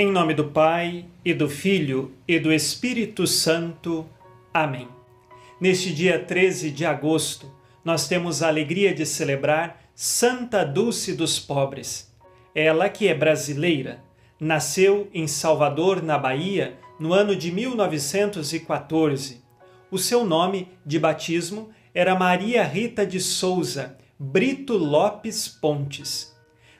Em nome do Pai, e do Filho, e do Espírito Santo. Amém. Neste dia 13 de agosto, nós temos a alegria de celebrar Santa Dulce dos Pobres. Ela, que é brasileira, nasceu em Salvador, na Bahia, no ano de 1914. O seu nome de batismo era Maria Rita de Souza Brito Lopes Pontes.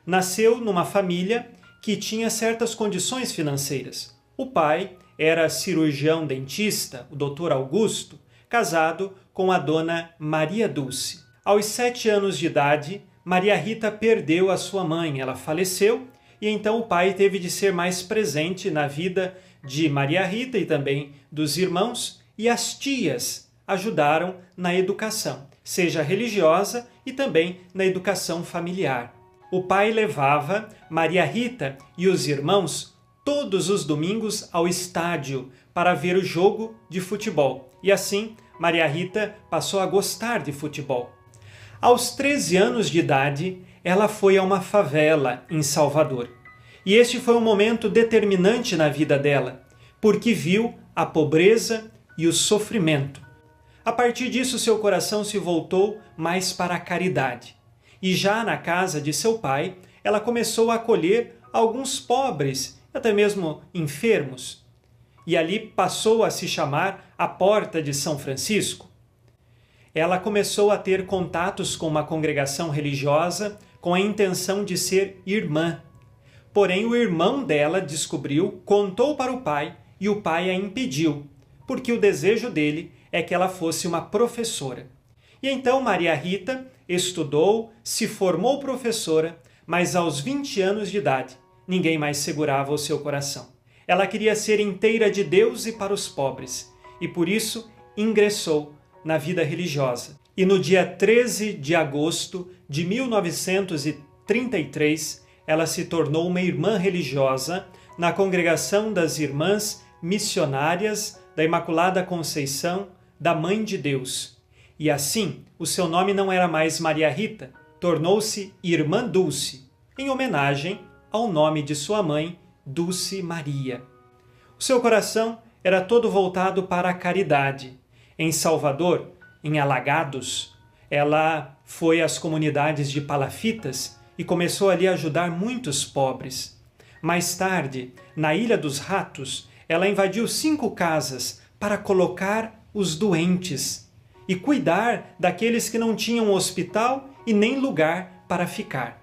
Nasceu numa família que tinha certas condições financeiras. O pai era cirurgião dentista, o doutor Augusto, casado com a dona Maria Dulce. Aos sete anos de idade, Maria Rita perdeu a sua mãe, ela faleceu e então o pai teve de ser mais presente na vida de Maria Rita e também dos irmãos, e as tias ajudaram na educação, seja religiosa e também na educação familiar o pai levava Maria Rita e os irmãos todos os domingos ao estádio para ver o jogo de futebol. E assim, Maria Rita passou a gostar de futebol. Aos 13 anos de idade, ela foi a uma favela em Salvador. E este foi um momento determinante na vida dela, porque viu a pobreza e o sofrimento. A partir disso, seu coração se voltou mais para a caridade e já na casa de seu pai, ela começou a acolher alguns pobres, até mesmo enfermos. E ali passou a se chamar a Porta de São Francisco. Ela começou a ter contatos com uma congregação religiosa com a intenção de ser irmã. Porém, o irmão dela descobriu, contou para o pai e o pai a impediu, porque o desejo dele é que ela fosse uma professora. E então Maria Rita estudou, se formou professora, mas aos 20 anos de idade ninguém mais segurava o seu coração. Ela queria ser inteira de Deus e para os pobres, e por isso ingressou na vida religiosa. E no dia 13 de agosto de 1933, ela se tornou uma irmã religiosa na congregação das Irmãs Missionárias da Imaculada Conceição da Mãe de Deus, e assim, o seu nome não era mais Maria Rita, tornou-se Irmã Dulce, em homenagem ao nome de sua mãe, Dulce Maria. O seu coração era todo voltado para a caridade. Em Salvador, em Alagados, ela foi às comunidades de palafitas e começou ali a ajudar muitos pobres. Mais tarde, na Ilha dos Ratos, ela invadiu cinco casas para colocar os doentes e cuidar daqueles que não tinham hospital e nem lugar para ficar.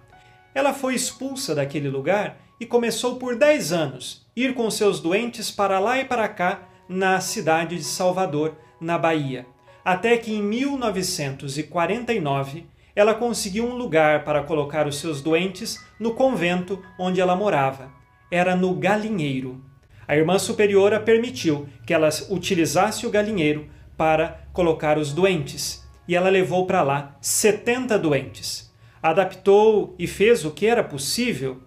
Ela foi expulsa daquele lugar e começou por 10 anos ir com seus doentes para lá e para cá na cidade de Salvador, na Bahia, até que em 1949 ela conseguiu um lugar para colocar os seus doentes no convento onde ela morava. Era no galinheiro. A irmã superiora permitiu que ela utilizasse o galinheiro para colocar os doentes, e ela levou para lá 70 doentes. Adaptou e fez o que era possível.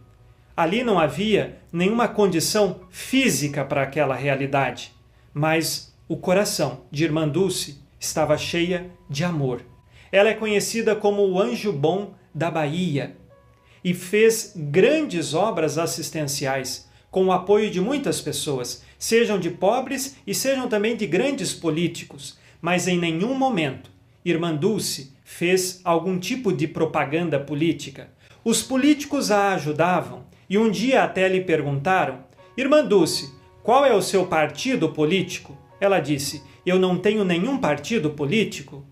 Ali não havia nenhuma condição física para aquela realidade, mas o coração de Irmã Dulce estava cheia de amor. Ela é conhecida como o anjo bom da Bahia e fez grandes obras assistenciais com o apoio de muitas pessoas, sejam de pobres e sejam também de grandes políticos, mas em nenhum momento Irmã Dulce fez algum tipo de propaganda política. Os políticos a ajudavam e um dia até lhe perguntaram: Irmã Dulce, qual é o seu partido político? Ela disse: Eu não tenho nenhum partido político.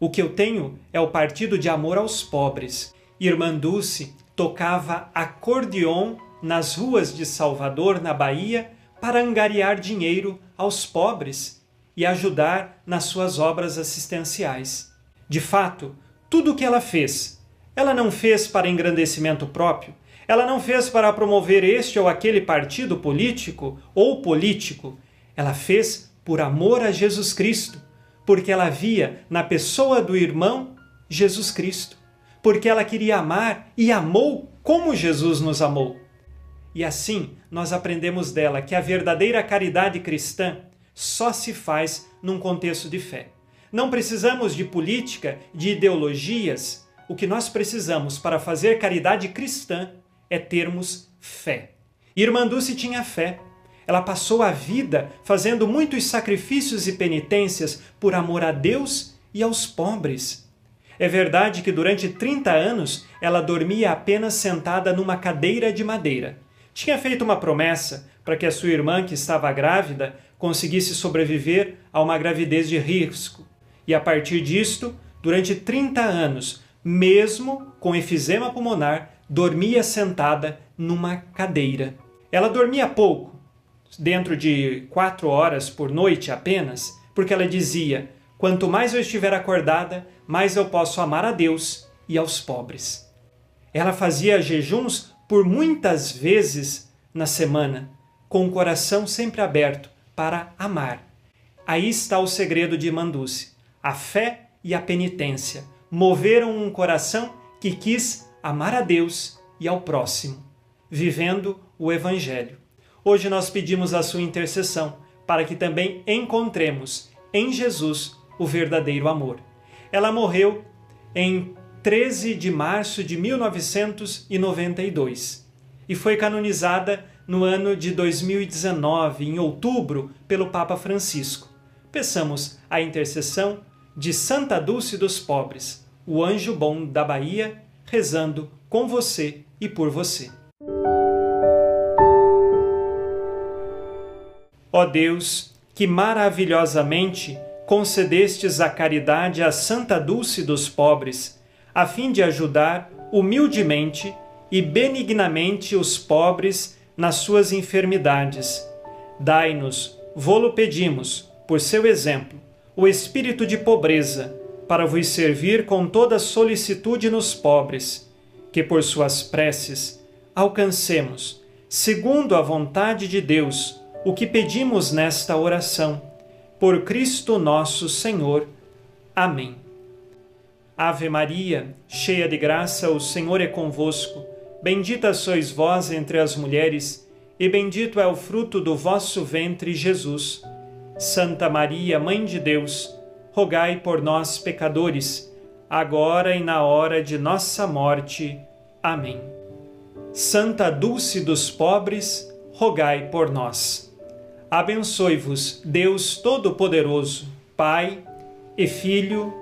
O que eu tenho é o partido de amor aos pobres. Irmã Dulce tocava acordeon nas ruas de Salvador, na Bahia, para angariar dinheiro aos pobres e ajudar nas suas obras assistenciais. De fato, tudo o que ela fez, ela não fez para engrandecimento próprio, ela não fez para promover este ou aquele partido político ou político, ela fez por amor a Jesus Cristo, porque ela via na pessoa do irmão Jesus Cristo, porque ela queria amar e amou como Jesus nos amou. E assim nós aprendemos dela que a verdadeira caridade cristã só se faz num contexto de fé. Não precisamos de política, de ideologias. O que nós precisamos para fazer caridade cristã é termos fé. Irmã Dulce tinha fé. Ela passou a vida fazendo muitos sacrifícios e penitências por amor a Deus e aos pobres. É verdade que durante 30 anos ela dormia apenas sentada numa cadeira de madeira. Tinha feito uma promessa para que a sua irmã, que estava grávida, conseguisse sobreviver a uma gravidez de risco. E a partir disto, durante 30 anos, mesmo com efizema pulmonar, dormia sentada numa cadeira. Ela dormia pouco, dentro de quatro horas por noite apenas, porque ela dizia: quanto mais eu estiver acordada, mais eu posso amar a Deus e aos pobres. Ela fazia jejuns por muitas vezes na semana, com o coração sempre aberto para amar. Aí está o segredo de Manduce. A fé e a penitência moveram um coração que quis amar a Deus e ao próximo, vivendo o Evangelho. Hoje nós pedimos a sua intercessão para que também encontremos em Jesus o verdadeiro amor. Ela morreu em 13 de março de 1992 e foi canonizada no ano de 2019, em outubro, pelo Papa Francisco. Peçamos a intercessão de Santa Dulce dos Pobres, o anjo bom da Bahia, rezando com você e por você. Ó Deus, que maravilhosamente concedestes a caridade à Santa Dulce dos pobres, a fim de ajudar humildemente e benignamente os pobres nas suas enfermidades. Dai-nos, vô-lo pedimos, por seu exemplo, o espírito de pobreza, para vos servir com toda solicitude nos pobres, que por suas preces alcancemos, segundo a vontade de Deus, o que pedimos nesta oração. Por Cristo nosso Senhor. Amém. Ave Maria, cheia de graça, o Senhor é convosco. Bendita sois vós entre as mulheres, e bendito é o fruto do vosso ventre, Jesus. Santa Maria, Mãe de Deus, rogai por nós, pecadores, agora e na hora de nossa morte. Amém. Santa Dulce dos pobres, rogai por nós. Abençoe-vos, Deus Todo-Poderoso, Pai e Filho